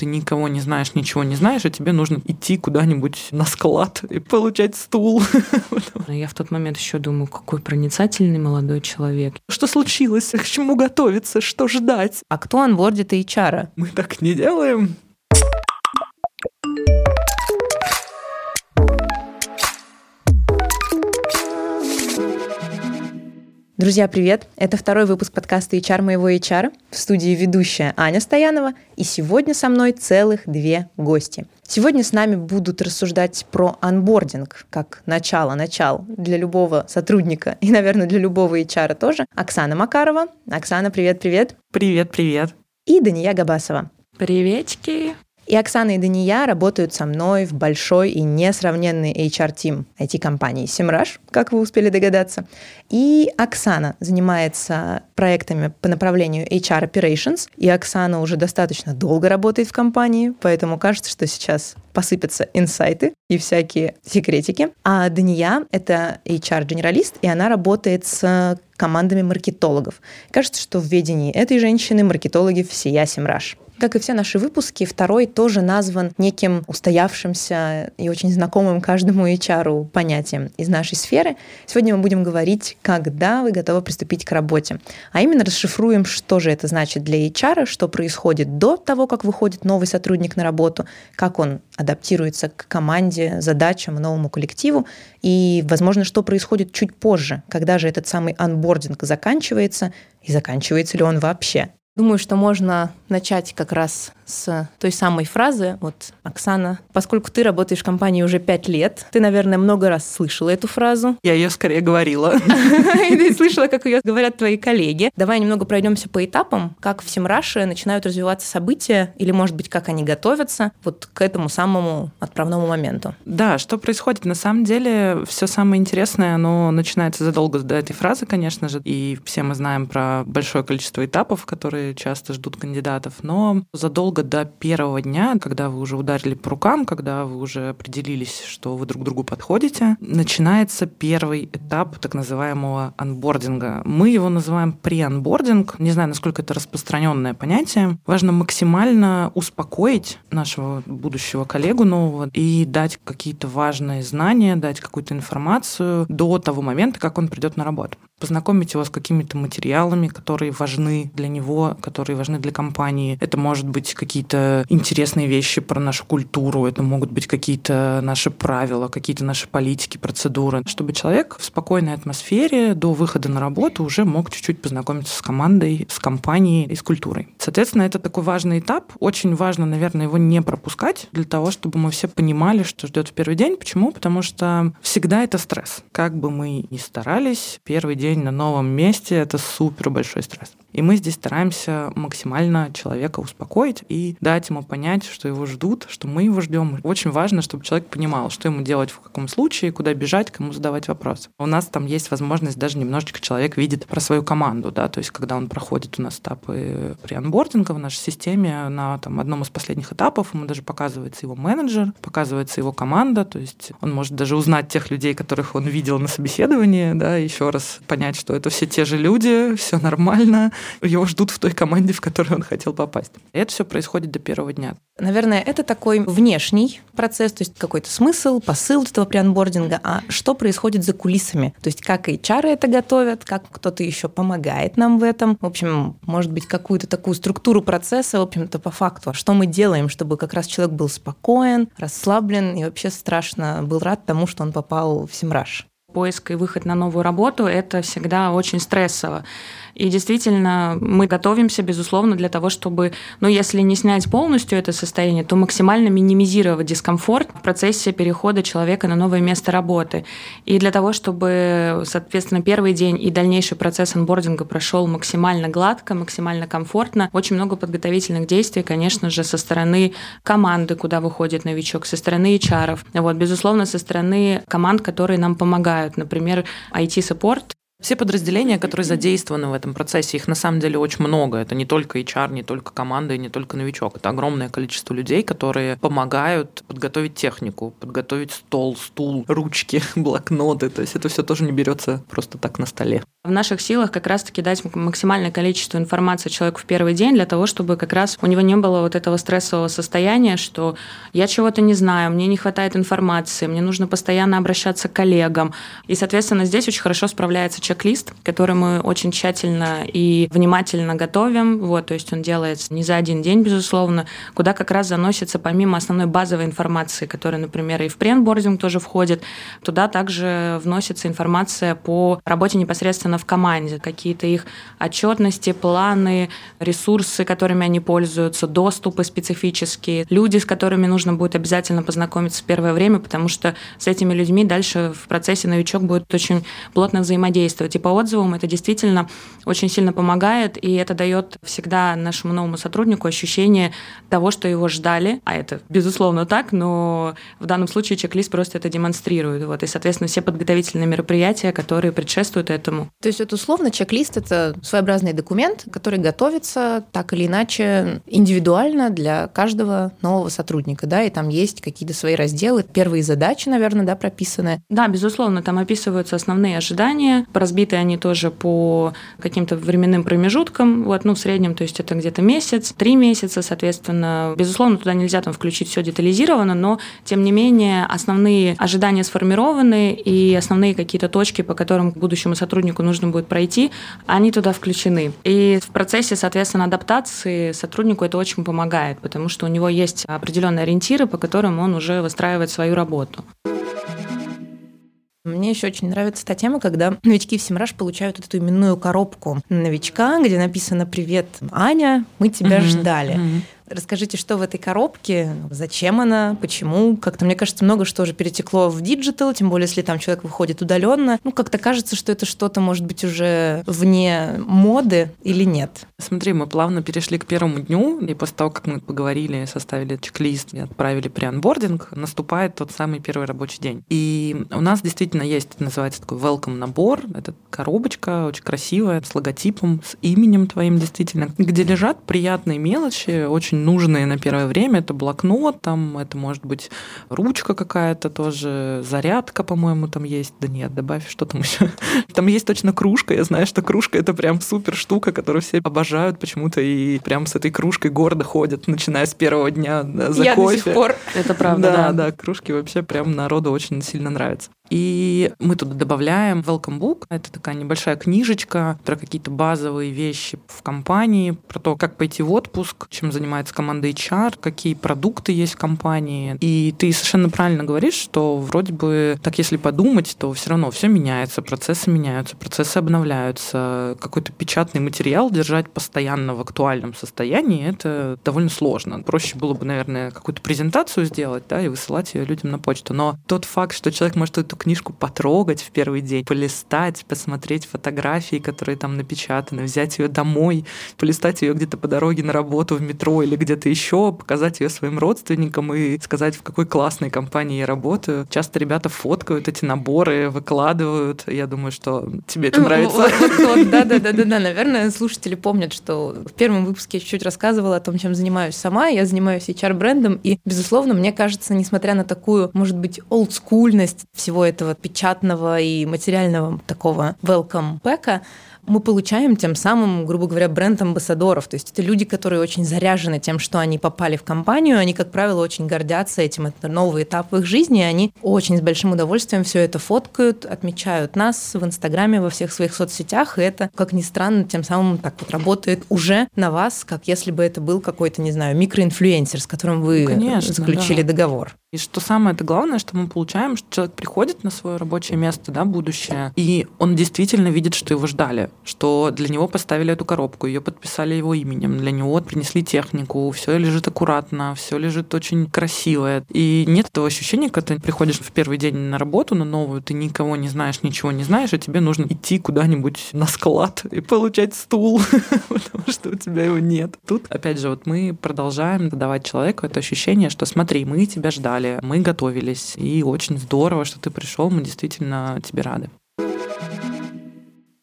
ты никого не знаешь, ничего не знаешь, а тебе нужно идти куда-нибудь на склад и получать стул. Я в тот момент еще думаю, какой проницательный молодой человек. Что случилось? К чему готовиться? Что ждать? А кто анбордит HR? Мы так не делаем. Друзья, привет! Это второй выпуск подкаста HR моего HR. В студии ведущая Аня Стоянова. И сегодня со мной целых две гости. Сегодня с нами будут рассуждать про анбординг, как начало-начал для любого сотрудника и, наверное, для любого HR тоже. Оксана Макарова. Оксана, привет-привет. Привет-привет. И Дания Габасова. Приветики. И Оксана и Дания работают со мной в большой и несравненный HR-тим IT-компании Semrush, как вы успели догадаться. И Оксана занимается проектами по направлению HR Operations. И Оксана уже достаточно долго работает в компании, поэтому кажется, что сейчас посыпятся инсайты и всякие секретики. А Дания — это HR-генералист, и она работает с командами маркетологов. Кажется, что в ведении этой женщины маркетологи всея Semrush. Как и все наши выпуски, второй тоже назван неким устоявшимся и очень знакомым каждому HR понятием из нашей сферы. Сегодня мы будем говорить, когда вы готовы приступить к работе. А именно расшифруем, что же это значит для HR, что происходит до того, как выходит новый сотрудник на работу, как он адаптируется к команде, задачам, новому коллективу, и, возможно, что происходит чуть позже, когда же этот самый анбординг заканчивается, и заканчивается ли он вообще. Думаю, что можно начать как раз с той самой фразы. Вот, Оксана, поскольку ты работаешь в компании уже пять лет, ты, наверное, много раз слышала эту фразу. Я ее скорее говорила. И ты слышала, как ее говорят твои коллеги. Давай немного пройдемся по этапам, как в Семраше начинают развиваться события, или, может быть, как они готовятся вот к этому самому отправному моменту. Да, что происходит? На самом деле, все самое интересное, оно начинается задолго до этой фразы, конечно же, и все мы знаем про большое количество этапов, которые часто ждут кандидатов, но задолго до первого дня, когда вы уже ударили по рукам, когда вы уже определились, что вы друг другу подходите, начинается первый этап так называемого анбординга. Мы его называем pre-анбординг. Не знаю, насколько это распространенное понятие. Важно максимально успокоить нашего будущего коллегу нового и дать какие-то важные знания, дать какую-то информацию до того момента, как он придет на работу познакомить его с какими-то материалами, которые важны для него, которые важны для компании. Это может быть какие-то интересные вещи про нашу культуру, это могут быть какие-то наши правила, какие-то наши политики, процедуры, чтобы человек в спокойной атмосфере до выхода на работу уже мог чуть-чуть познакомиться с командой, с компанией и с культурой. Соответственно, это такой важный этап. Очень важно, наверное, его не пропускать для того, чтобы мы все понимали, что ждет в первый день. Почему? Потому что всегда это стресс. Как бы мы ни старались, первый день день на новом месте – это супер большой стресс. И мы здесь стараемся максимально человека успокоить и дать ему понять, что его ждут, что мы его ждем. Очень важно, чтобы человек понимал, что ему делать в каком случае, куда бежать, кому задавать вопросы. У нас там есть возможность даже немножечко человек видит про свою команду, да, то есть когда он проходит у нас этапы при анбординге в нашей системе на там, одном из последних этапов, ему даже показывается его менеджер, показывается его команда, то есть он может даже узнать тех людей, которых он видел на собеседовании, да, еще раз понять, что это все те же люди, все нормально, его ждут в той команде, в которую он хотел попасть. И это все происходит до первого дня. Наверное, это такой внешний процесс, то есть какой-то смысл, посыл этого преанбординга. А что происходит за кулисами? То есть как HR это готовят, как кто-то еще помогает нам в этом. В общем, может быть, какую-то такую структуру процесса, в общем-то, по факту. А что мы делаем, чтобы как раз человек был спокоен, расслаблен и вообще страшно был рад тому, что он попал в Симраж? Поиск и выход на новую работу – это всегда очень стрессово. И действительно, мы готовимся, безусловно, для того, чтобы, ну, если не снять полностью это состояние, то максимально минимизировать дискомфорт в процессе перехода человека на новое место работы. И для того, чтобы, соответственно, первый день и дальнейший процесс анбординга прошел максимально гладко, максимально комфортно, очень много подготовительных действий, конечно же, со стороны команды, куда выходит новичок, со стороны HR. Вот, безусловно, со стороны команд, которые нам помогают. Например, IT-саппорт все подразделения, которые задействованы в этом процессе, их на самом деле очень много. Это не только HR, не только команда и не только новичок. Это огромное количество людей, которые помогают подготовить технику, подготовить стол, стул, ручки, блокноты. То есть это все тоже не берется просто так на столе. В наших силах как раз-таки дать максимальное количество информации человеку в первый день для того, чтобы как раз у него не было вот этого стрессового состояния, что я чего-то не знаю, мне не хватает информации, мне нужно постоянно обращаться к коллегам. И, соответственно, здесь очень хорошо справляется чек-лист, который мы очень тщательно и внимательно готовим. Вот, то есть он делается не за один день, безусловно, куда как раз заносится помимо основной базовой информации, которая, например, и в пренбординг тоже входит, туда также вносится информация по работе непосредственно непосредственно в команде, какие-то их отчетности, планы, ресурсы, которыми они пользуются, доступы специфические, люди, с которыми нужно будет обязательно познакомиться в первое время, потому что с этими людьми дальше в процессе новичок будет очень плотно взаимодействовать. И по отзывам это действительно очень сильно помогает, и это дает всегда нашему новому сотруднику ощущение того, что его ждали, а это безусловно так, но в данном случае чек-лист просто это демонстрирует. Вот, и, соответственно, все подготовительные мероприятия, которые предшествуют этому, то есть это условно чек-лист – это своеобразный документ, который готовится так или иначе индивидуально для каждого нового сотрудника, да, и там есть какие-то свои разделы, первые задачи, наверное, да, прописаны. Да, безусловно, там описываются основные ожидания, разбиты они тоже по каким-то временным промежуткам, вот, ну, в среднем, то есть это где-то месяц, три месяца, соответственно. Безусловно, туда нельзя там включить все детализировано, но, тем не менее, основные ожидания сформированы, и основные какие-то точки, по которым будущему сотруднику нужно будет пройти, они туда включены. И в процессе, соответственно, адаптации сотруднику это очень помогает, потому что у него есть определенные ориентиры, по которым он уже выстраивает свою работу. Мне еще очень нравится та тема, когда новички в Semrush получают вот эту именную коробку новичка, где написано «Привет, Аня, мы тебя mm-hmm. ждали». Mm-hmm. Расскажите, что в этой коробке, зачем она, почему? Как-то, мне кажется, много что уже перетекло в digital, тем более, если там человек выходит удаленно. Ну, как-то кажется, что это что-то, может быть, уже вне моды или нет. Смотри, мы плавно перешли к первому дню, и после того, как мы поговорили, составили чек-лист и отправили преанбординг, наступает тот самый первый рабочий день. И у нас действительно есть, называется такой welcome набор. Это коробочка очень красивая, с логотипом, с именем твоим действительно, где лежат приятные мелочи, очень нужные на первое время. Это блокнот, там это может быть ручка какая-то тоже, зарядка, по-моему, там есть. Да нет, добавь, что там еще. Там есть точно кружка. Я знаю, что кружка это прям супер штука, которую все обожают почему-то и прям с этой кружкой гордо ходят, начиная с первого дня да, за Я кофе. до сих пор. Это правда, да. Да, да, кружки вообще прям народу очень сильно нравятся. И мы туда добавляем welcome book. Это такая небольшая книжечка про какие-то базовые вещи в компании, про то, как пойти в отпуск, чем занимается команда HR, какие продукты есть в компании. И ты совершенно правильно говоришь, что вроде бы, так если подумать, то все равно все меняется, процессы меняются, процессы обновляются. Какой-то печатный материал держать постоянно в актуальном состоянии, это довольно сложно. Проще было бы, наверное, какую-то презентацию сделать, да, и высылать ее людям на почту. Но тот факт, что человек может эту книжку потрогать в первый день, полистать, посмотреть фотографии, которые там напечатаны, взять ее домой, полистать ее где-то по дороге на работу в метро или где-то еще, показать ее своим родственникам и сказать, в какой классной компании я работаю. Часто ребята фоткают эти наборы, выкладывают. Я думаю, что тебе это нравится. Да, да, да, да, да. Наверное, слушатели помнят, что в первом выпуске я чуть-чуть рассказывала о том, чем занимаюсь сама. Я занимаюсь HR-брендом, и, безусловно, мне кажется, несмотря на такую, может быть, олдскульность всего этого печатного и материального такого welcome пэка, мы получаем тем самым, грубо говоря, бренд-амбассадоров. То есть это люди, которые очень заряжены тем, что они попали в компанию, они, как правило, очень гордятся этим. Это новый этап в их жизни, они очень с большим удовольствием все это фоткают, отмечают нас в Инстаграме, во всех своих соцсетях, и это, как ни странно, тем самым так вот работает уже на вас, как если бы это был какой-то, не знаю, микроинфлюенсер, с которым вы Конечно, заключили да. договор. И что самое это главное, что мы получаем, что человек приходит на свое рабочее место, да, будущее, и он действительно видит, что его ждали, что для него поставили эту коробку, ее подписали его именем, для него принесли технику, все лежит аккуратно, все лежит очень красиво. И нет этого ощущения, когда ты приходишь в первый день на работу, на новую, ты никого не знаешь, ничего не знаешь, и тебе нужно идти куда-нибудь на склад и получать стул, потому что у тебя его нет. Тут, опять же, вот мы продолжаем давать человеку это ощущение, что смотри, мы тебя ждали, далее. Мы готовились, и очень здорово, что ты пришел, мы действительно тебе рады.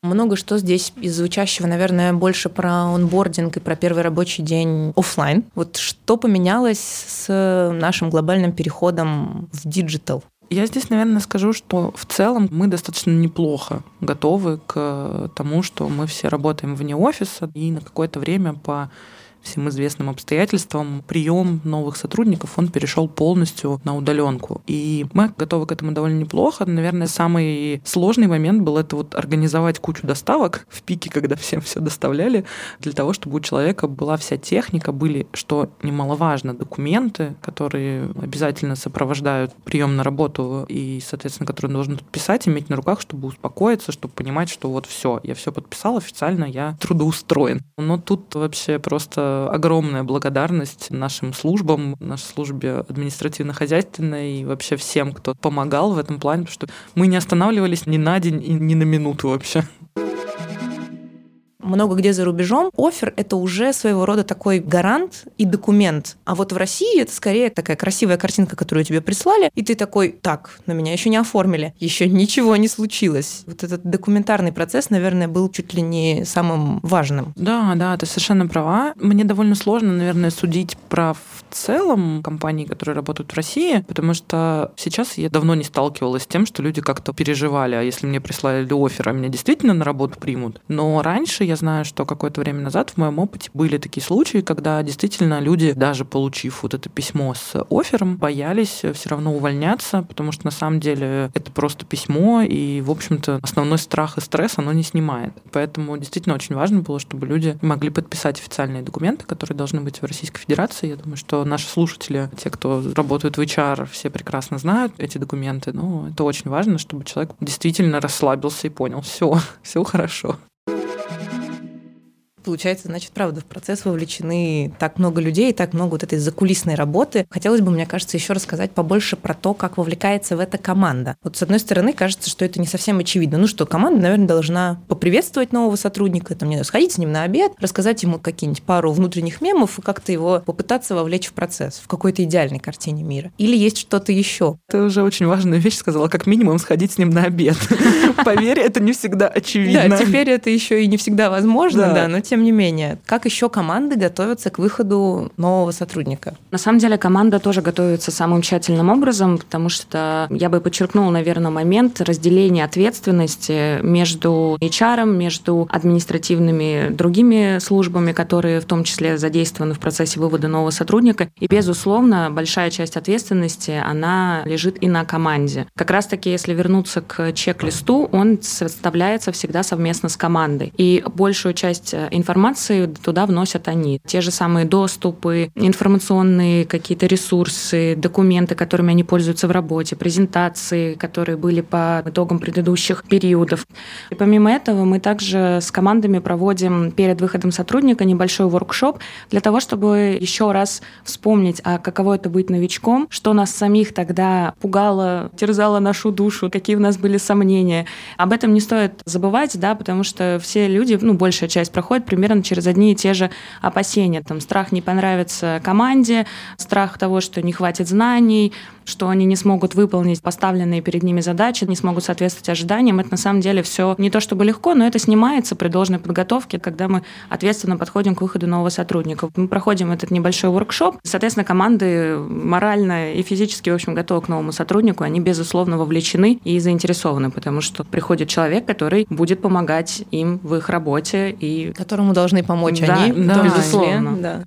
Много что здесь из звучащего, наверное, больше про онбординг и про первый рабочий день офлайн. Вот что поменялось с нашим глобальным переходом в digital? Я здесь, наверное, скажу, что в целом мы достаточно неплохо готовы к тому, что мы все работаем вне офиса и на какое-то время по всем известным обстоятельствам прием новых сотрудников, он перешел полностью на удаленку. И мы готовы к этому довольно неплохо. Наверное, самый сложный момент был это вот организовать кучу доставок в пике, когда всем все доставляли, для того, чтобы у человека была вся техника, были, что немаловажно, документы, которые обязательно сопровождают прием на работу и, соответственно, которые он должен подписать, иметь на руках, чтобы успокоиться, чтобы понимать, что вот все, я все подписал официально, я трудоустроен. Но тут вообще просто огромная благодарность нашим службам, нашей службе административно-хозяйственной и вообще всем, кто помогал в этом плане, потому что мы не останавливались ни на день и ни на минуту вообще много где за рубежом офер — это уже своего рода такой гарант и документ. А вот в России это скорее такая красивая картинка, которую тебе прислали, и ты такой, так, на меня еще не оформили, еще ничего не случилось. Вот этот документарный процесс, наверное, был чуть ли не самым важным. Да, да, ты совершенно права. Мне довольно сложно, наверное, судить про в целом компании, которые работают в России, потому что сейчас я давно не сталкивалась с тем, что люди как-то переживали, а если мне прислали офер, а меня действительно на работу примут. Но раньше я знаю, что какое-то время назад в моем опыте были такие случаи, когда действительно люди, даже получив вот это письмо с оффером, боялись все равно увольняться, потому что на самом деле это просто письмо, и, в общем-то, основной страх и стресс оно не снимает. Поэтому действительно очень важно было, чтобы люди могли подписать официальные документы, которые должны быть в Российской Федерации. Я думаю, что наши слушатели, те, кто работают в HR, все прекрасно знают эти документы. Но это очень важно, чтобы человек действительно расслабился и понял, все, все хорошо получается, значит, правда, в процесс вовлечены так много людей, так много вот этой закулисной работы. Хотелось бы, мне кажется, еще рассказать побольше про то, как вовлекается в это команда. Вот с одной стороны, кажется, что это не совсем очевидно. Ну что, команда, наверное, должна поприветствовать нового сотрудника, там, не знаю, сходить с ним на обед, рассказать ему какие-нибудь пару внутренних мемов и как-то его попытаться вовлечь в процесс, в какой-то идеальной картине мира. Или есть что-то еще? Ты уже очень важную вещь сказала, как минимум сходить с ним на обед. Поверь, это не всегда очевидно. Да, теперь это еще и не всегда возможно, да, но тем тем не менее, как еще команды готовятся к выходу нового сотрудника? На самом деле команда тоже готовится самым тщательным образом, потому что я бы подчеркнула, наверное, момент разделения ответственности между HR, между административными другими службами, которые в том числе задействованы в процессе вывода нового сотрудника. И, безусловно, большая часть ответственности, она лежит и на команде. Как раз-таки, если вернуться к чек-листу, он составляется всегда совместно с командой. И большую часть информации туда вносят они. Те же самые доступы, информационные какие-то ресурсы, документы, которыми они пользуются в работе, презентации, которые были по итогам предыдущих периодов. И помимо этого мы также с командами проводим перед выходом сотрудника небольшой воркшоп для того, чтобы еще раз вспомнить, а каково это быть новичком, что нас самих тогда пугало, терзало нашу душу, какие у нас были сомнения. Об этом не стоит забывать, да, потому что все люди, ну, большая часть проходит примерно через одни и те же опасения. Там страх не понравится команде, страх того, что не хватит знаний, что они не смогут выполнить поставленные перед ними задачи, не смогут соответствовать ожиданиям. Это на самом деле все не то чтобы легко, но это снимается при должной подготовке, когда мы ответственно подходим к выходу нового сотрудника. Мы проходим этот небольшой воркшоп. Соответственно, команды морально и физически, в общем, готовы к новому сотруднику. Они, безусловно, вовлечены и заинтересованы, потому что приходит человек, который будет помогать им в их работе и которому должны помочь да, они, да, безусловно. Да.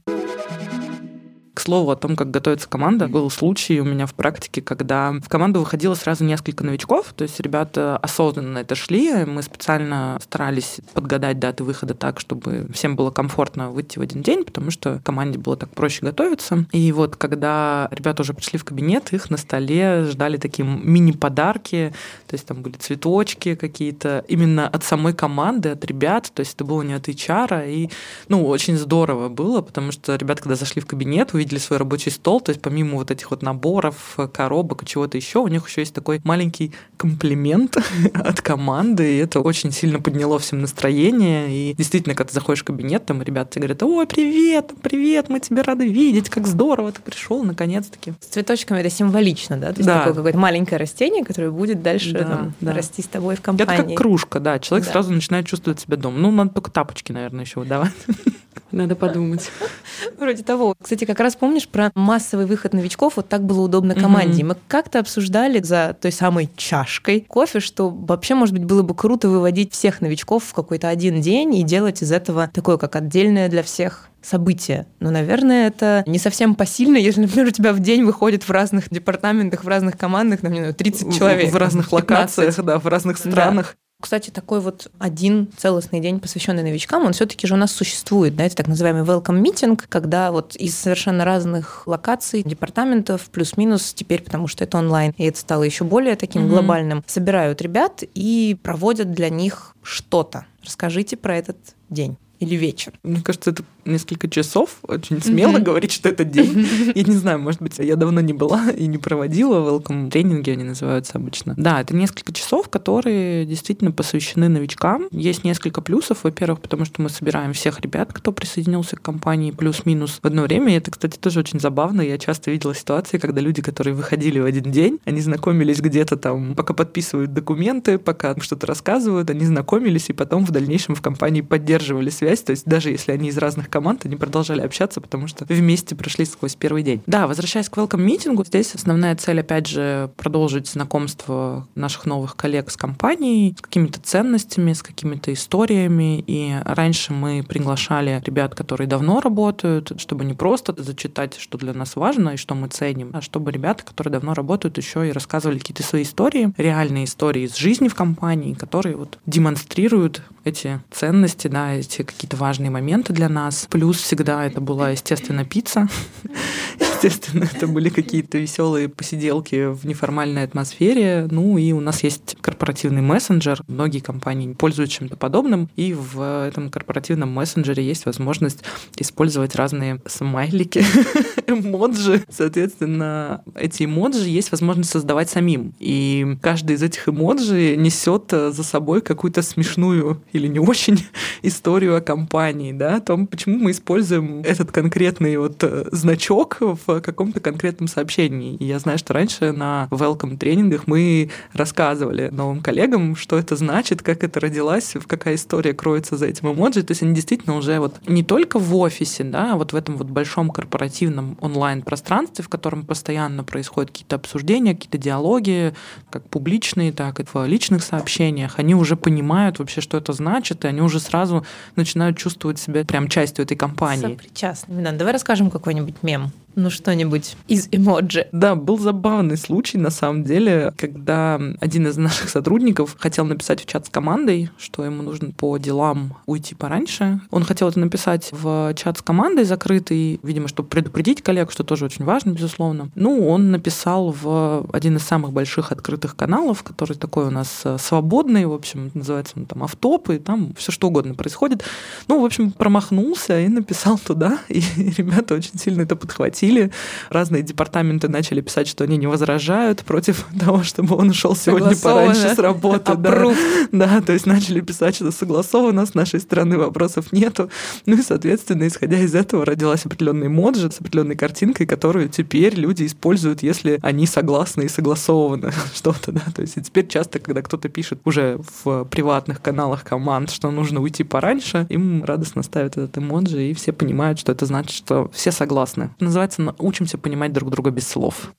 К слову о том, как готовится команда, был случай у меня в практике, когда в команду выходило сразу несколько новичков, то есть ребята осознанно это шли, мы специально старались подгадать даты выхода так, чтобы всем было комфортно выйти в один день, потому что команде было так проще готовиться. И вот когда ребята уже пришли в кабинет, их на столе ждали такие мини-подарки, то есть там были цветочки какие-то, именно от самой команды, от ребят, то есть это было не от HR, и ну, очень здорово было, потому что ребята, когда зашли в кабинет, увидели увидели свой рабочий стол, то есть помимо вот этих вот наборов, коробок и чего-то еще, у них еще есть такой маленький комплимент от команды, и это очень сильно подняло всем настроение. И действительно, когда ты заходишь в кабинет, там ребята тебе говорят, ой, привет, привет, мы тебя рады видеть, как здорово ты пришел, наконец-таки. С цветочками это символично, да? То есть да. такое какое-то маленькое растение, которое будет дальше да, там, да. расти с тобой в компании. Это как кружка, да, человек да. сразу начинает чувствовать себя дома. Ну, надо только тапочки, наверное, еще выдавать. Надо подумать. Вроде того. Кстати, как раз помнишь про массовый выход новичков, вот так было удобно команде. Mm-hmm. Мы как-то обсуждали за той самой чашкой кофе, что вообще, может быть, было бы круто выводить всех новичков в какой-то один день и делать из этого такое, как отдельное для всех событие. Но, наверное, это не совсем посильно, если, например, у тебя в день выходит в разных департаментах, в разных командах, например, 30 человек. В разных 15. локациях, да, в разных странах. Да. Кстати, такой вот один целостный день, посвященный новичкам, он все-таки же у нас существует. Да? Это так называемый welcome meeting, когда вот из совершенно разных локаций, департаментов, плюс-минус теперь, потому что это онлайн, и это стало еще более таким mm-hmm. глобальным, собирают ребят и проводят для них что-то. Расскажите про этот день или вечер? Мне кажется, это несколько часов. Очень смело mm-hmm. говорить, что это день. Я не знаю, может быть, я давно не была и не проводила welcome тренинги, они называются обычно. Да, это несколько часов, которые действительно посвящены новичкам. Есть несколько плюсов. Во-первых, потому что мы собираем всех ребят, кто присоединился к компании плюс-минус в одно время. И это, кстати, тоже очень забавно. Я часто видела ситуации, когда люди, которые выходили в один день, они знакомились где-то там, пока подписывают документы, пока что-то рассказывают, они знакомились и потом в дальнейшем в компании поддерживали связь. То есть даже если они из разных команд, они продолжали общаться, потому что вместе прошли сквозь первый день. Да, возвращаясь к welcome митингу, здесь основная цель, опять же, продолжить знакомство наших новых коллег с компанией, с какими-то ценностями, с какими-то историями. И раньше мы приглашали ребят, которые давно работают, чтобы не просто зачитать, что для нас важно и что мы ценим, а чтобы ребята, которые давно работают, еще и рассказывали какие-то свои истории, реальные истории из жизни в компании, которые вот демонстрируют эти ценности, да, эти какие-то важные моменты для нас. Плюс всегда это была, естественно, пицца. Естественно, это были какие-то веселые посиделки в неформальной атмосфере. Ну и у нас есть корпоративный мессенджер. Многие компании пользуются чем-то подобным. И в этом корпоративном мессенджере есть возможность использовать разные смайлики, эмоджи. Соответственно, эти эмоджи есть возможность создавать самим. И каждый из этих эмоджи несет за собой какую-то смешную или не очень историю о компании, да, о том, почему мы используем этот конкретный вот э, значок в каком-то конкретном сообщении. И я знаю, что раньше на welcome тренингах мы рассказывали новым коллегам, что это значит, как это родилась, какая история кроется за этим эмоджи. То есть они действительно уже вот не только в офисе, да, а вот в этом вот большом корпоративном онлайн-пространстве, в котором постоянно происходят какие-то обсуждения, какие-то диалоги, как публичные, так и в личных сообщениях, они уже понимают вообще, что это значит, и они уже сразу начинают чувствовать себя прям частью этой компании. Сопричастными. Да, давай расскажем какой-нибудь мем ну что-нибудь из эмоджи. Да, был забавный случай, на самом деле, когда один из наших сотрудников хотел написать в чат с командой, что ему нужно по делам уйти пораньше. Он хотел это написать в чат с командой закрытый, видимо, чтобы предупредить коллег, что тоже очень важно, безусловно. Ну, он написал в один из самых больших открытых каналов, который такой у нас э, свободный, в общем, называется он там автоп, и там все что угодно происходит. Ну, в общем, промахнулся и написал туда, и ребята очень сильно это подхватили схватили. Разные департаменты начали писать, что они не возражают против того, чтобы он ушел сегодня пораньше с работы. Да. да, то есть начали писать, что согласовано, с нашей стороны вопросов нету. Ну и, соответственно, исходя из этого родилась определенная моджи с определенной картинкой, которую теперь люди используют, если они согласны и согласованы что-то, да. То есть и теперь часто, когда кто-то пишет уже в приватных каналах команд, что нужно уйти пораньше, им радостно ставят этот эмоджи, и все понимают, что это значит, что все согласны. Называется называется «Учимся понимать друг друга без слов»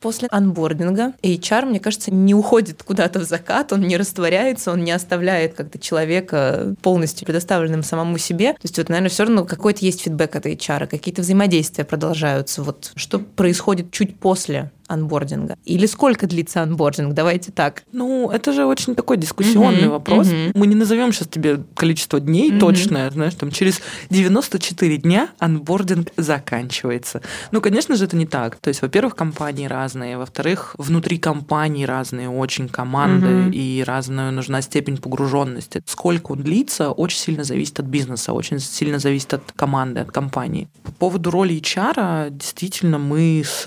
после анбординга HR, мне кажется, не уходит куда-то в закат, он не растворяется, он не оставляет как-то человека полностью предоставленным самому себе. То есть вот, наверное, все равно какой-то есть фидбэк от HR, какие-то взаимодействия продолжаются. Вот что происходит чуть после анбординга? Или сколько длится анбординг? Давайте так. Ну, это же очень такой дискуссионный uh-huh, вопрос. Uh-huh. Мы не назовем сейчас тебе количество дней uh-huh. точное, знаешь, там через 94 дня анбординг заканчивается. Ну, конечно же, это не так. То есть, во-первых, компании разные, во-вторых, внутри компании разные очень команды uh-huh. и разная нужна степень погруженности. Сколько он длится, очень сильно зависит от бизнеса, очень сильно зависит от команды, от компании. По поводу роли HR, действительно, мы с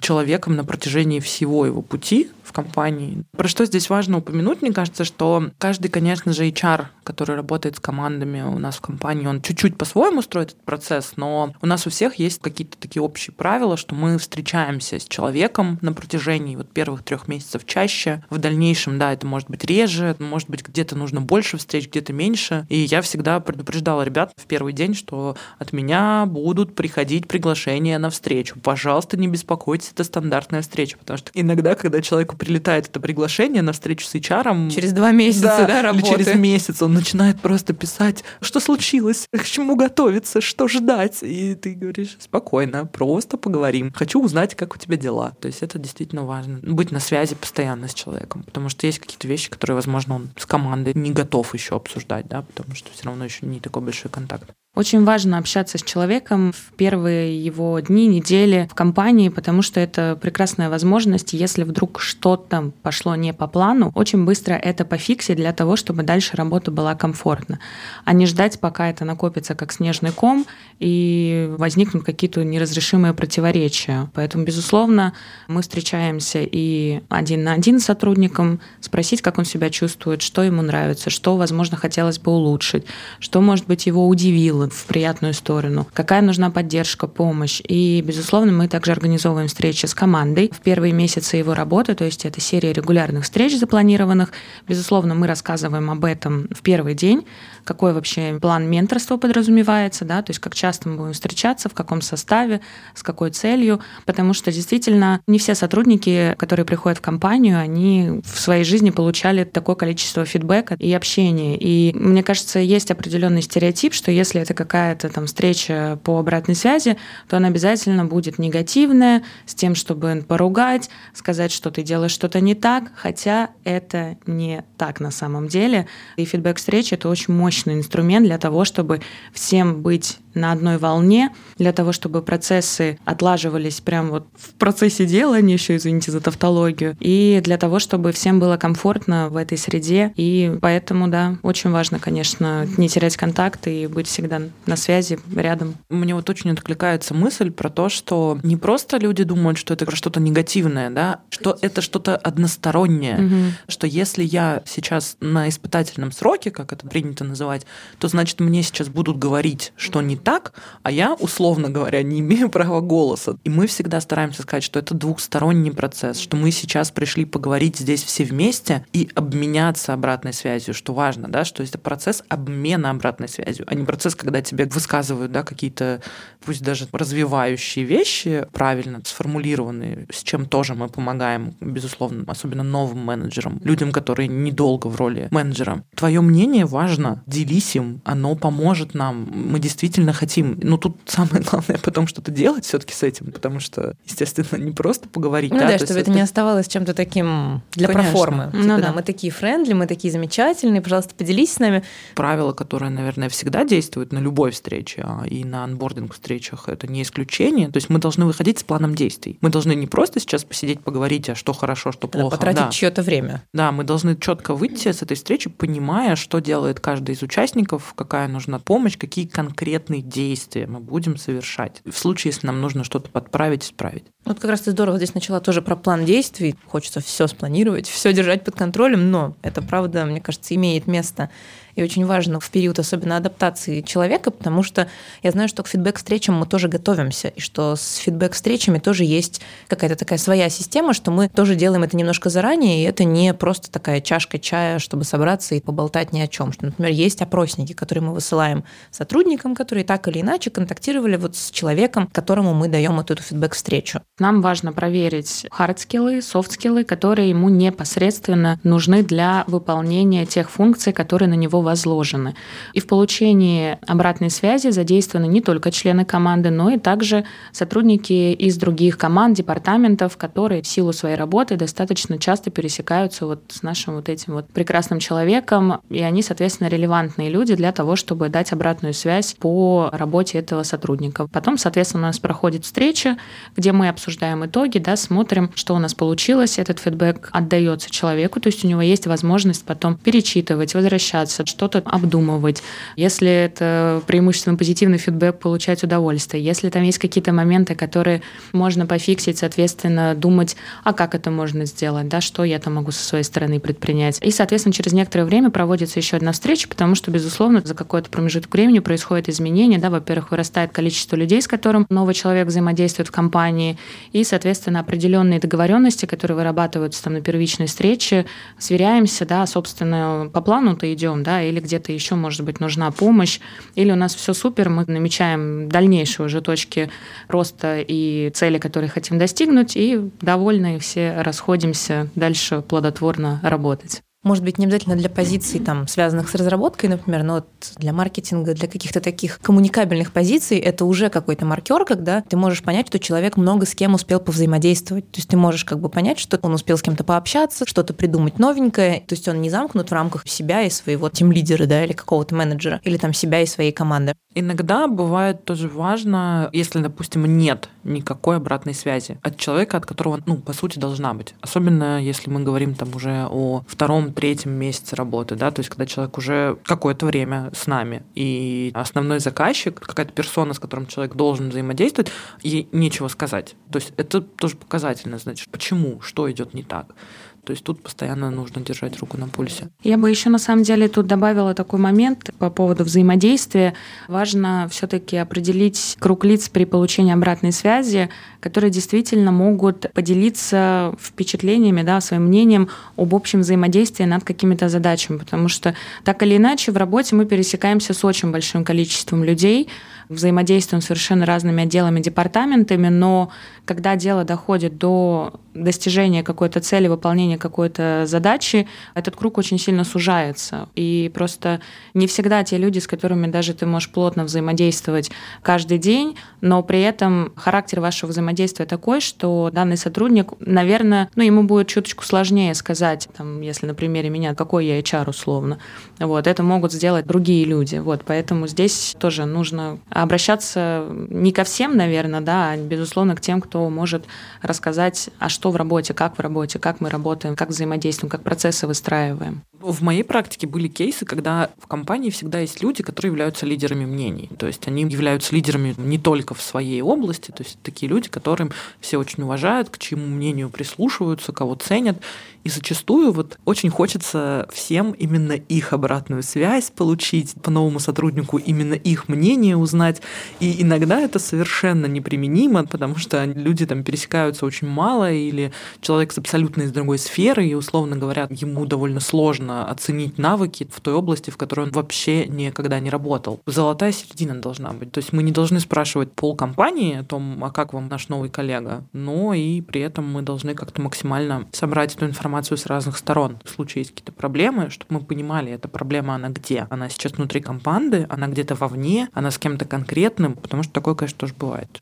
человеком на протяжении всего его пути в компании. Про что здесь важно упомянуть, мне кажется, что каждый, конечно же, HR, который работает с командами у нас в компании, он чуть-чуть по-своему строит этот процесс, но у нас у всех есть какие-то такие общие правила, что мы встречаемся с человеком на протяжении вот первых трех месяцев чаще. В дальнейшем, да, это может быть реже, может быть, где-то нужно больше встреч, где-то меньше. И я всегда предупреждала ребят в первый день, что от меня будут приходить приглашения на встречу. Пожалуйста, не беспокойтесь, это стандартная встреча, потому что иногда, когда человеку прилетает это приглашение на встречу с HR... Через два месяца, да, да работы. через месяц он начинает просто писать, что случилось, к чему готовиться, что ждать. И ты говоришь, спокойно, просто поговорим. Хочу узнать, как у тебя дела. То есть это действительно важно. Быть на связи постоянно с человеком, потому что есть какие-то вещи, которые, возможно, он с командой не готов еще обсуждать, да, потому что все равно еще не такой большой контакт. Очень важно общаться с человеком в первые его дни, недели в компании, потому что это прекрасная возможность, если вдруг что-то пошло не по плану, очень быстро это пофиксить для того, чтобы дальше работа была комфортна, а не ждать, пока это накопится как снежный ком и возникнут какие-то неразрешимые противоречия. Поэтому, безусловно, мы встречаемся и один на один с сотрудником, спросить, как он себя чувствует, что ему нравится, что, возможно, хотелось бы улучшить, что, может быть, его удивило, силы в приятную сторону, какая нужна поддержка, помощь. И, безусловно, мы также организовываем встречи с командой в первые месяцы его работы, то есть это серия регулярных встреч запланированных. Безусловно, мы рассказываем об этом в первый день, какой вообще план менторства подразумевается, да, то есть как часто мы будем встречаться, в каком составе, с какой целью, потому что действительно не все сотрудники, которые приходят в компанию, они в своей жизни получали такое количество фидбэка и общения. И мне кажется, есть определенный стереотип, что если это какая-то там встреча по обратной связи, то она обязательно будет негативная, с тем, чтобы поругать, сказать, что ты делаешь что-то не так, хотя это не так на самом деле. И фидбэк встречи — это очень мощный инструмент для того, чтобы всем быть на одной волне, для того, чтобы процессы отлаживались прямо вот в процессе делания, еще извините за тавтологию, и для того, чтобы всем было комфортно в этой среде. И поэтому, да, очень важно, конечно, не терять контакты и быть всегда на связи, рядом. Мне вот очень откликается мысль про то, что не просто люди думают, что это что-то негативное, да, что это что-то одностороннее, угу. что если я сейчас на испытательном сроке, как это принято называть, то значит мне сейчас будут говорить, что не так, а я, условно говоря, не имею права голоса. И мы всегда стараемся сказать, что это двухсторонний процесс, что мы сейчас пришли поговорить здесь все вместе и обменяться обратной связью, что важно, да, что это процесс обмена обратной связью, а не процесс, когда тебе высказывают, да, какие-то, пусть даже развивающие вещи, правильно сформулированные, с чем тоже мы помогаем, безусловно, особенно новым менеджерам, людям, которые недолго в роли менеджера. Твое мнение важно, делись им, оно поможет нам. Мы действительно действительно хотим. Ну, тут самое главное потом что-то делать все таки с этим, потому что, естественно, не просто поговорить. Ну да, да чтобы это, это не оставалось чем-то таким для Конечно. проформы. Ну, типа, да. да, мы такие френдли, мы такие замечательные, пожалуйста, поделись с нами. Правило, которое, наверное, всегда действует на любой встрече, а и на анбординг встречах, это не исключение. То есть мы должны выходить с планом действий. Мы должны не просто сейчас посидеть, поговорить, а что хорошо, что плохо. Да, потратить да. чье-то время. Да, мы должны четко выйти с этой встречи, понимая, что делает каждый из участников, какая нужна помощь, какие конкретные конкретные действия мы будем совершать. В случае, если нам нужно что-то подправить, исправить. Вот как раз ты здорово здесь начала тоже про план действий. Хочется все спланировать, все держать под контролем, но это правда, мне кажется, имеет место и очень важно в период особенно адаптации человека, потому что я знаю, что к фидбэк-встречам мы тоже готовимся, и что с фидбэк-встречами тоже есть какая-то такая своя система, что мы тоже делаем это немножко заранее, и это не просто такая чашка чая, чтобы собраться и поболтать ни о чем. Что, например, есть опросники, которые мы высылаем сотрудникам, которые так или иначе контактировали вот с человеком, которому мы даем вот эту фидбэк-встречу. Нам важно проверить хард-скиллы, софт-скиллы, которые ему непосредственно нужны для выполнения тех функций, которые на него возложены. И в получении обратной связи задействованы не только члены команды, но и также сотрудники из других команд, департаментов, которые в силу своей работы достаточно часто пересекаются вот с нашим вот этим вот прекрасным человеком, и они, соответственно, релевантные люди для того, чтобы дать обратную связь по работе этого сотрудника. Потом, соответственно, у нас проходит встреча, где мы обсуждаем итоги, да, смотрим, что у нас получилось, этот фидбэк отдается человеку, то есть у него есть возможность потом перечитывать, возвращаться, что-то обдумывать. Если это преимущественно позитивный фидбэк, получать удовольствие. Если там есть какие-то моменты, которые можно пофиксить, соответственно, думать, а как это можно сделать, да, что я там могу со своей стороны предпринять. И, соответственно, через некоторое время проводится еще одна встреча, потому что, безусловно, за какой-то промежуток времени происходит изменение, да, во-первых, вырастает количество людей, с которым новый человек взаимодействует в компании, и, соответственно, определенные договоренности, которые вырабатываются там на первичной встрече, сверяемся, да, собственно, по плану-то идем, да, или где-то еще, может быть, нужна помощь, или у нас все супер, мы намечаем дальнейшие уже точки роста и цели, которые хотим достигнуть, и довольны, все расходимся дальше плодотворно работать. Может быть, не обязательно для позиций, там, связанных с разработкой, например, но вот для маркетинга, для каких-то таких коммуникабельных позиций это уже какой-то маркер, когда ты можешь понять, что человек много с кем успел повзаимодействовать. То есть ты можешь как бы понять, что он успел с кем-то пообщаться, что-то придумать новенькое. То есть он не замкнут в рамках себя и своего тим-лидера, да, или какого-то менеджера, или там себя и своей команды. Иногда бывает тоже важно, если, допустим, нет никакой обратной связи от человека, от которого, ну, по сути, должна быть. Особенно если мы говорим там уже о втором третьем месяце работы, да, то есть когда человек уже какое-то время с нами, и основной заказчик, какая-то персона, с которым человек должен взаимодействовать, ей нечего сказать. То есть это тоже показательно, значит, почему, что идет не так. То есть тут постоянно нужно держать руку на пульсе. Я бы еще на самом деле тут добавила такой момент по поводу взаимодействия. Важно все-таки определить круг лиц при получении обратной связи, которые действительно могут поделиться впечатлениями, да, своим мнением об общем взаимодействии над какими-то задачами. Потому что так или иначе в работе мы пересекаемся с очень большим количеством людей, взаимодействуем совершенно разными отделами, департаментами, но когда дело доходит до достижения какой-то цели, выполнения какой-то задачи, этот круг очень сильно сужается. И просто не всегда те люди, с которыми даже ты можешь плотно взаимодействовать каждый день, но при этом характер вашего взаимодействия такой, что данный сотрудник, наверное, ну, ему будет чуточку сложнее сказать, там, если на примере меня, какой я HR условно. Вот, это могут сделать другие люди. Вот, поэтому здесь тоже нужно обращаться не ко всем, наверное, да, а, безусловно, к тем, кто может рассказать, а что в работе, как в работе, как мы работаем, как взаимодействуем, как процессы выстраиваем. В моей практике были кейсы, когда в компании всегда есть люди, которые являются лидерами мнений. То есть они являются лидерами не только в своей области, то есть такие люди, которым все очень уважают, к чьему мнению прислушиваются, кого ценят. И зачастую вот очень хочется всем именно их обратную связь получить, по новому сотруднику именно их мнение узнать. И иногда это совершенно неприменимо, потому что люди там пересекаются очень мало, или человек с абсолютно из другой сферы, и, условно говоря, ему довольно сложно оценить навыки в той области, в которой он вообще никогда не работал. Золотая середина должна быть. То есть мы не должны спрашивать пол компании о том, а как вам наш новый коллега, но и при этом мы должны как-то максимально собрать эту информацию информацию с разных сторон. В случае есть какие-то проблемы, чтобы мы понимали, эта проблема, она где? Она сейчас внутри команды, она где-то вовне, она с кем-то конкретным, потому что такое, конечно, тоже бывает.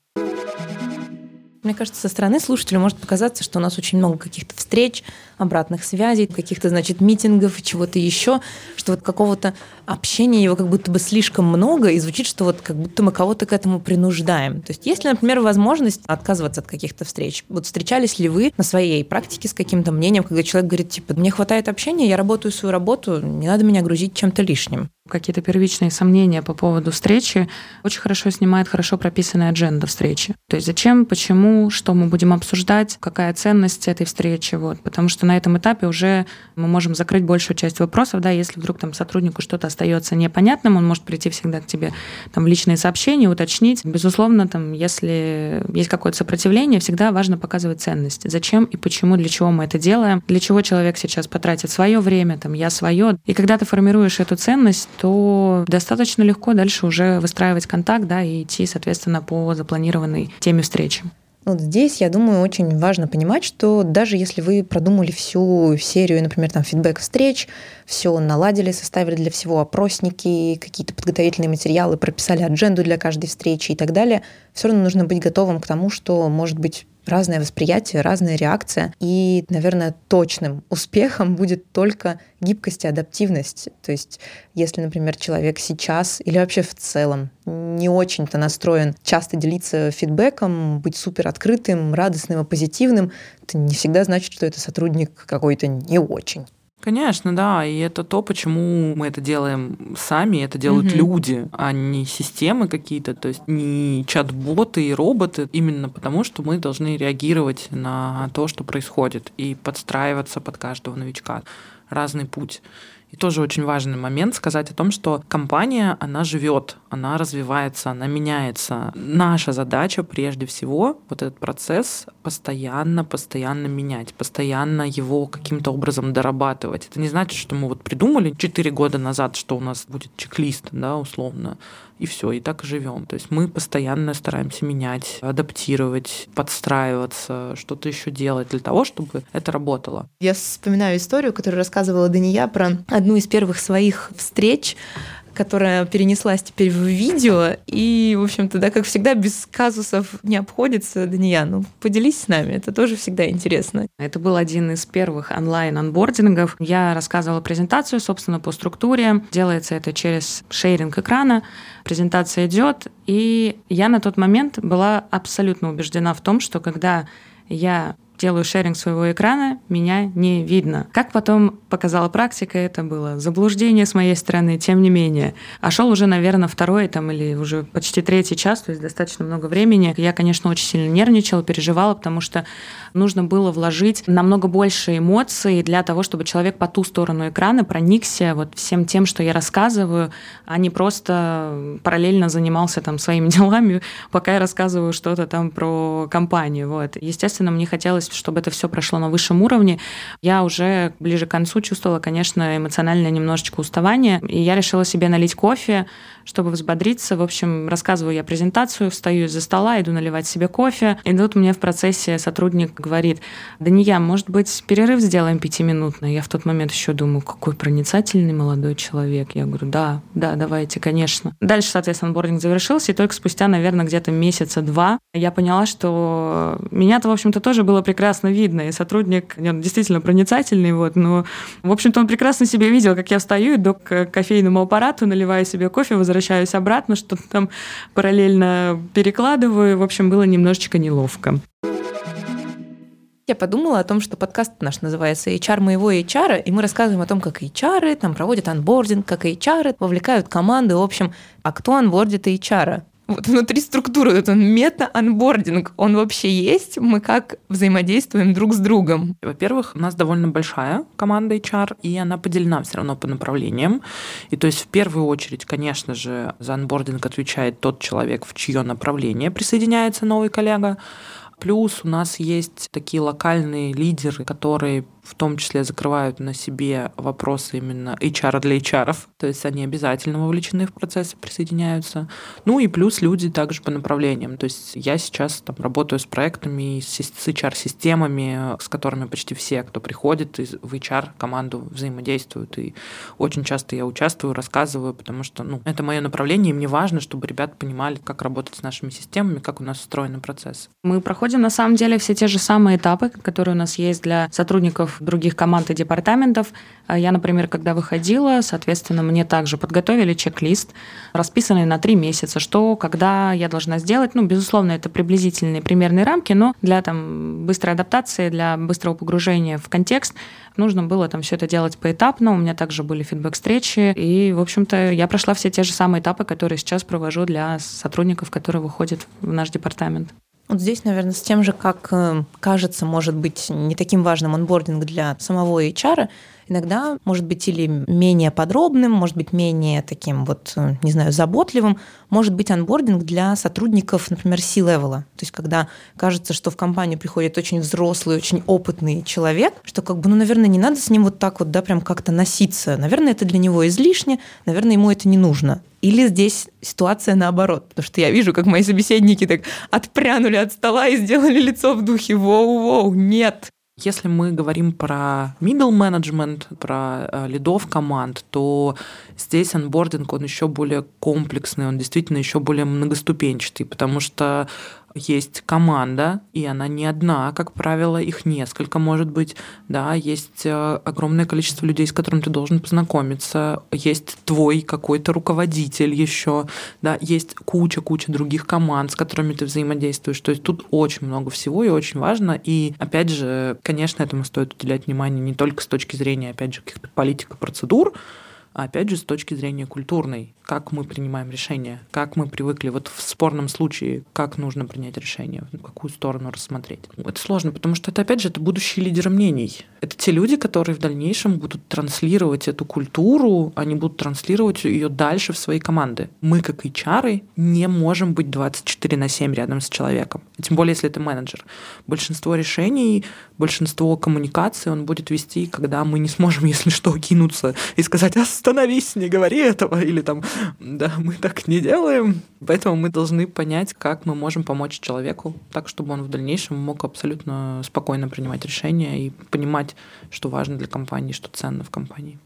Мне кажется, со стороны слушателя может показаться, что у нас очень много каких-то встреч, обратных связей, каких-то, значит, митингов и чего-то еще, что вот какого-то общения его как будто бы слишком много, и звучит, что вот как будто мы кого-то к этому принуждаем. То есть есть ли, например, возможность отказываться от каких-то встреч? Вот встречались ли вы на своей практике с каким-то мнением, когда человек говорит, типа, мне хватает общения, я работаю свою работу, не надо меня грузить чем-то лишним? какие-то первичные сомнения по поводу встречи, очень хорошо снимает хорошо прописанная адженда встречи. То есть зачем, почему, что мы будем обсуждать, какая ценность этой встречи. Вот. Потому что на этом этапе уже мы можем закрыть большую часть вопросов. Да, если вдруг там сотруднику что-то остается непонятным, он может прийти всегда к тебе там, в личные сообщения, уточнить. Безусловно, там, если есть какое-то сопротивление, всегда важно показывать ценность. Зачем и почему, для чего мы это делаем, для чего человек сейчас потратит свое время, там, я свое. И когда ты формируешь эту ценность, то достаточно легко дальше уже выстраивать контакт да, и идти, соответственно, по запланированной теме встречи. Вот здесь, я думаю, очень важно понимать, что даже если вы продумали всю серию, например, там фидбэк встреч, все наладили, составили для всего опросники, какие-то подготовительные материалы, прописали адженду для каждой встречи и так далее, все равно нужно быть готовым к тому, что может быть разное восприятие, разная реакция. И, наверное, точным успехом будет только гибкость и адаптивность. То есть, если, например, человек сейчас или вообще в целом не очень-то настроен часто делиться фидбэком, быть супер открытым, радостным и позитивным, это не всегда значит, что это сотрудник какой-то не очень. Конечно, да, и это то, почему мы это делаем сами, это делают угу. люди, а не системы какие-то, то есть не чат-боты и роботы, именно потому, что мы должны реагировать на то, что происходит, и подстраиваться под каждого новичка. Разный путь. И тоже очень важный момент сказать о том, что компания, она живет, она развивается, она меняется. Наша задача прежде всего вот этот процесс постоянно, постоянно менять, постоянно его каким-то образом дорабатывать. Это не значит, что мы вот придумали 4 года назад, что у нас будет чек-лист, да, условно, и все, и так живем. То есть мы постоянно стараемся менять, адаптировать, подстраиваться, что-то еще делать для того, чтобы это работало. Я вспоминаю историю, которую рассказывала Дания про одну из первых своих встреч которая перенеслась теперь в видео. И, в общем-то, да, как всегда, без казусов не обходится. Дания, ну, поделись с нами, это тоже всегда интересно. Это был один из первых онлайн-анбордингов. Я рассказывала презентацию, собственно, по структуре. Делается это через шейринг экрана. Презентация идет, и я на тот момент была абсолютно убеждена в том, что когда я делаю шеринг своего экрана, меня не видно. Как потом показала практика, это было заблуждение с моей стороны, тем не менее. А шел уже, наверное, второй там или уже почти третий час, то есть достаточно много времени. Я, конечно, очень сильно нервничала, переживала, потому что нужно было вложить намного больше эмоций для того, чтобы человек по ту сторону экрана проникся вот всем тем, что я рассказываю, а не просто параллельно занимался там своими делами, пока я рассказываю что-то там про компанию. Вот. Естественно, мне хотелось, чтобы это все прошло на высшем уровне. Я уже ближе к концу чувствовала, конечно, эмоциональное немножечко уставание, и я решила себе налить кофе, чтобы взбодриться. В общем, рассказываю я презентацию, встаю из-за стола, иду наливать себе кофе. И тут мне в процессе сотрудник говорит, да не я, может быть, перерыв сделаем пятиминутный. Я в тот момент еще думаю, какой проницательный молодой человек. Я говорю, да, да, давайте, конечно. Дальше, соответственно, бординг завершился, и только спустя, наверное, где-то месяца два я поняла, что меня-то, в общем-то, тоже было прекрасно видно, и сотрудник он действительно проницательный, вот, но, в общем-то, он прекрасно себе видел, как я встаю, иду к кофейному аппарату, наливаю себе кофе, возвращаюсь обратно, что-то там параллельно перекладываю. В общем, было немножечко неловко. Я подумала о том, что подкаст наш называется HR моего HR, и мы рассказываем о том, как HR там проводят onboarding, как HR вовлекают команды. В общем, а кто онбордит HR? Вот внутри структуры, вот он мета- onboarding, он вообще есть? Мы как взаимодействуем друг с другом? Во-первых, у нас довольно большая команда HR, и она поделена все равно по направлениям. И то есть в первую очередь, конечно же, за анбординг отвечает тот человек, в чье направление присоединяется новый коллега. Плюс у нас есть такие локальные лидеры, которые в том числе закрывают на себе вопросы именно HR для HR, то есть они обязательно вовлечены в процесс, присоединяются. Ну и плюс люди также по направлениям. То есть я сейчас там работаю с проектами, с HR-системами, с которыми почти все, кто приходит в HR-команду, взаимодействуют. И очень часто я участвую, рассказываю, потому что ну, это мое направление, и мне важно, чтобы ребята понимали, как работать с нашими системами, как у нас устроены процессы. Мы проходим на самом деле все те же самые этапы, которые у нас есть для сотрудников других команд и департаментов. А я, например, когда выходила, соответственно, мне также подготовили чек-лист, расписанный на три месяца, что, когда я должна сделать. Ну, безусловно, это приблизительные примерные рамки, но для там, быстрой адаптации, для быстрого погружения в контекст нужно было там все это делать поэтапно. У меня также были feedback -встречи. И, в общем-то, я прошла все те же самые этапы, которые сейчас провожу для сотрудников, которые выходят в наш департамент. Вот здесь, наверное, с тем же, как э, кажется, может быть не таким важным onboarding для самого HR, иногда может быть или менее подробным, может быть менее таким вот, э, не знаю, заботливым, может быть onboarding для сотрудников, например, C-level а. То есть когда кажется, что в компанию приходит очень взрослый, очень опытный человек, что как бы, ну, наверное, не надо с ним вот так вот, да, прям как-то носиться. Наверное, это для него излишне, наверное, ему это не нужно. Или здесь ситуация наоборот, потому что я вижу, как мои собеседники так отпрянули от стола и сделали лицо в духе «Воу-воу, нет!» Если мы говорим про middle management, про э, лидов команд, то здесь анбординг, он еще более комплексный, он действительно еще более многоступенчатый, потому что есть команда, и она не одна, как правило, их несколько. Может быть, да, есть э, огромное количество людей, с которыми ты должен познакомиться, есть твой какой-то руководитель еще, да, есть куча-куча других команд, с которыми ты взаимодействуешь, то есть тут очень много всего и очень важно, и опять же, конечно, этому стоит уделять внимание не только с точки зрения, опять же, каких-то политик и процедур, а опять же с точки зрения культурной как мы принимаем решения, как мы привыкли вот в спорном случае, как нужно принять решение, в какую сторону рассмотреть. Это сложно, потому что это, опять же, это будущие лидеры мнений. Это те люди, которые в дальнейшем будут транслировать эту культуру, они будут транслировать ее дальше в свои команды. Мы, как HR, не можем быть 24 на 7 рядом с человеком. Тем более, если это менеджер. Большинство решений, большинство коммуникаций он будет вести, когда мы не сможем, если что, кинуться и сказать «остановись, не говори этого», или там да, мы так не делаем. Поэтому мы должны понять, как мы можем помочь человеку так, чтобы он в дальнейшем мог абсолютно спокойно принимать решения и понимать, что важно для компании, что ценно в компании.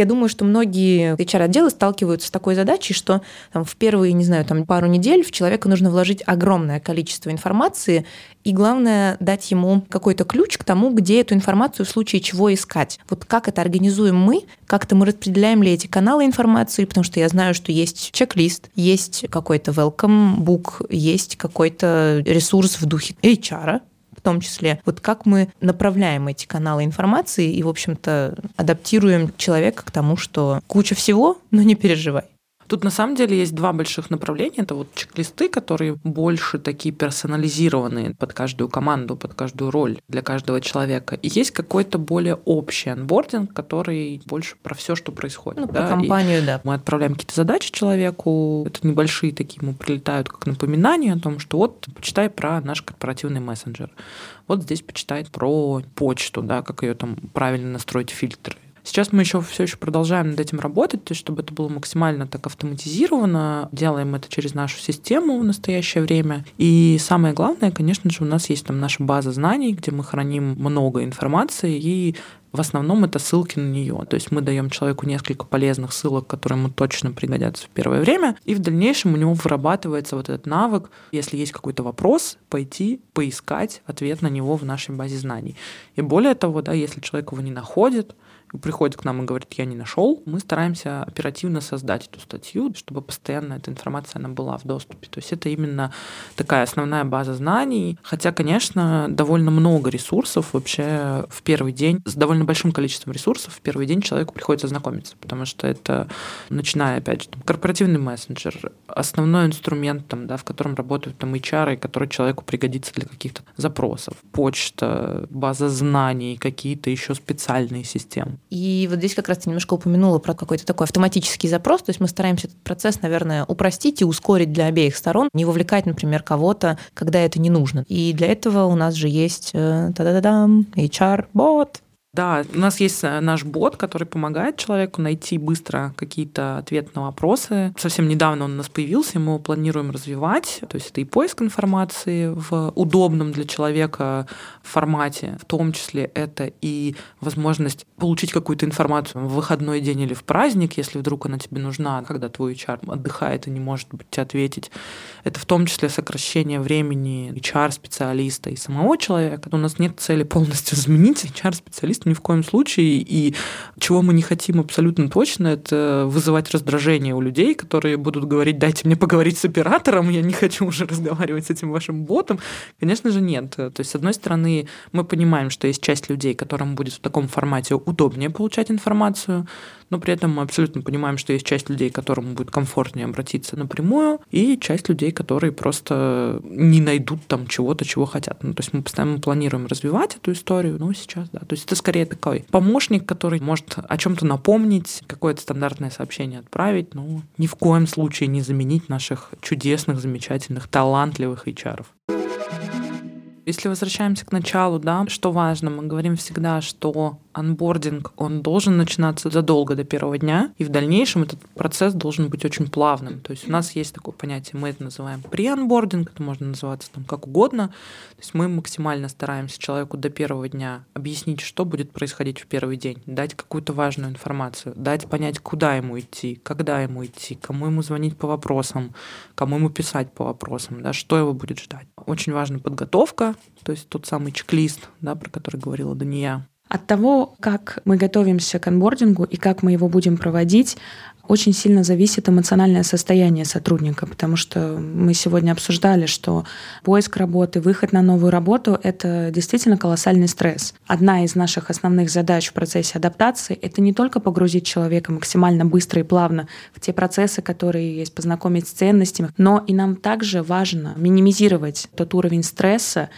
Я думаю, что многие HR-отделы сталкиваются с такой задачей, что там, в первые, не знаю, там, пару недель в человека нужно вложить огромное количество информации, и главное дать ему какой-то ключ к тому, где эту информацию в случае чего искать. Вот как это организуем мы, как-то мы распределяем ли эти каналы информации, потому что я знаю, что есть чек-лист, есть какой-то welcome book, есть какой-то ресурс в духе HR, в том числе. Вот как мы направляем эти каналы информации и, в общем-то, адаптируем человека к тому, что куча всего, но не переживай. Тут на самом деле есть два больших направления. Это вот чек-листы, которые больше такие персонализированные под каждую команду, под каждую роль для каждого человека. И есть какой-то более общий анбординг, который больше про все, что происходит. Ну, да? про компанию, и да. Мы отправляем какие-то задачи человеку. Это небольшие такие ему прилетают как напоминание о том, что вот почитай про наш корпоративный мессенджер. Вот здесь почитай про почту, да, как ее там правильно настроить фильтры Сейчас мы еще все еще продолжаем над этим работать, то есть чтобы это было максимально так автоматизировано. Делаем это через нашу систему в настоящее время. И самое главное, конечно же, у нас есть там наша база знаний, где мы храним много информации, и в основном это ссылки на нее. То есть мы даем человеку несколько полезных ссылок, которые ему точно пригодятся в первое время, и в дальнейшем у него вырабатывается вот этот навык, если есть какой-то вопрос, пойти поискать ответ на него в нашей базе знаний. И более того, да, если человек его не находит, приходит к нам и говорит, я не нашел, мы стараемся оперативно создать эту статью, чтобы постоянно эта информация она была в доступе. То есть это именно такая основная база знаний. Хотя, конечно, довольно много ресурсов вообще в первый день, с довольно большим количеством ресурсов в первый день человеку приходится знакомиться, потому что это, начиная, опять же, там, корпоративный мессенджер, основной инструмент, там, да, в котором работают там HR, и который человеку пригодится для каких-то запросов, почта, база знаний, какие-то еще специальные системы. И вот здесь как раз ты немножко упомянула про какой-то такой автоматический запрос, то есть мы стараемся этот процесс, наверное, упростить и ускорить для обеих сторон, не вовлекать, например, кого-то, когда это не нужно. И для этого у нас же есть э, та-да-да-дам, HR-бот, да, у нас есть э, наш бот, который помогает человеку найти быстро какие-то ответы на вопросы. Совсем недавно он у нас появился, мы его планируем развивать. То есть это и поиск информации в удобном для человека формате, в том числе это и возможность получить какую-то информацию в выходной день или в праздник, если вдруг она тебе нужна, когда твой HR отдыхает и не может тебе ответить. Это в том числе сокращение времени HR-специалиста и самого человека. У нас нет цели полностью заменить HR-специалиста ни в коем случае. И чего мы не хотим абсолютно точно, это вызывать раздражение у людей, которые будут говорить, дайте мне поговорить с оператором, я не хочу уже разговаривать с этим вашим ботом. Конечно же, нет. То есть, с одной стороны, мы понимаем, что есть часть людей, которым будет в таком формате удобнее получать информацию, но при этом мы абсолютно понимаем, что есть часть людей, которым будет комфортнее обратиться напрямую, и часть людей, которые просто не найдут там чего-то, чего хотят. Ну, то есть мы постоянно планируем развивать эту историю, но сейчас, да. То есть это скорее такой помощник, который может о чем-то напомнить, какое-то стандартное сообщение отправить, но ни в коем случае не заменить наших чудесных, замечательных, талантливых HR. Если возвращаемся к началу, да, что важно, мы говорим всегда, что анбординг, он должен начинаться задолго до первого дня, и в дальнейшем этот процесс должен быть очень плавным. То есть у нас есть такое понятие, мы это называем pre-анбординг, это можно называться там как угодно. То есть мы максимально стараемся человеку до первого дня объяснить, что будет происходить в первый день, дать какую-то важную информацию, дать понять, куда ему идти, когда ему идти, кому ему звонить по вопросам, кому ему писать по вопросам, да, что его будет ждать. Очень важна подготовка, то есть тот самый чек-лист, да, про который говорила Дания. От того, как мы готовимся к анбордингу и как мы его будем проводить, очень сильно зависит эмоциональное состояние сотрудника, потому что мы сегодня обсуждали, что поиск работы, выход на новую работу — это действительно колоссальный стресс. Одна из наших основных задач в процессе адаптации — это не только погрузить человека максимально быстро и плавно в те процессы, которые есть, познакомить с ценностями, но и нам также важно минимизировать тот уровень стресса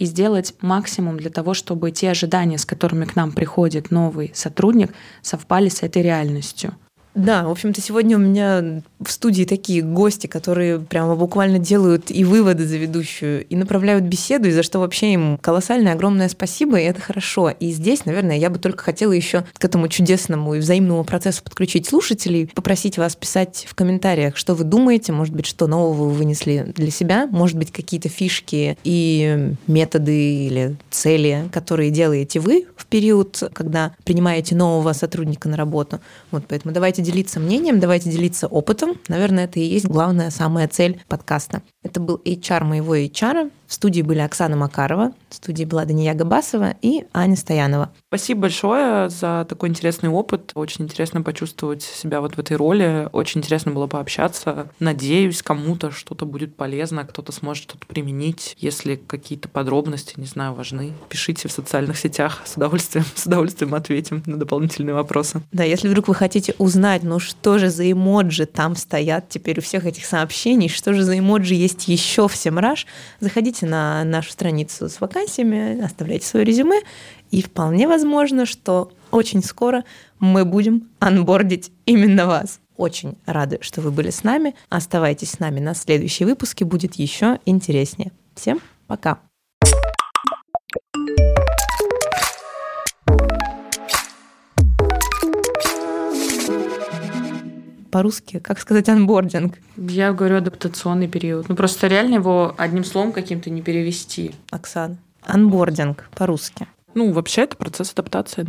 и сделать максимум для того, чтобы те ожидания, с которыми к нам приходит новый сотрудник, совпали с этой реальностью. Да, в общем-то, сегодня у меня в студии такие гости, которые прямо буквально делают и выводы за ведущую, и направляют беседу, и за что вообще им колоссальное, огромное спасибо, и это хорошо. И здесь, наверное, я бы только хотела еще к этому чудесному и взаимному процессу подключить слушателей, попросить вас писать в комментариях, что вы думаете, может быть, что нового вы вынесли для себя, может быть, какие-то фишки и методы или цели, которые делаете вы в период, когда принимаете нового сотрудника на работу. Вот поэтому давайте давайте делиться мнением, давайте делиться опытом. Наверное, это и есть главная, самая цель подкаста. Это был HR моего HR. В студии были Оксана Макарова, в студии была Дания Габасова и Аня Стоянова. Спасибо большое за такой интересный опыт. Очень интересно почувствовать себя вот в этой роли. Очень интересно было пообщаться. Надеюсь, кому-то что-то будет полезно, кто-то сможет что-то применить. Если какие-то подробности, не знаю, важны, пишите в социальных сетях. С удовольствием, с удовольствием ответим на дополнительные вопросы. Да, если вдруг вы хотите узнать, ну что же за эмоджи там стоят теперь у всех этих сообщений, что же за эмоджи есть еще в Семраж, заходите на нашу страницу с вакансиями, оставляйте свое резюме, и вполне возможно, что очень скоро мы будем анбордить именно вас. Очень рады, что вы были с нами. Оставайтесь с нами на следующие выпуске, будет еще интереснее. Всем пока! По-русски, как сказать анбординг? Я говорю адаптационный период. Ну просто реально его одним словом каким-то не перевести. Оксана. Анбординг по-русски. Ну, вообще это процесс адаптации, да.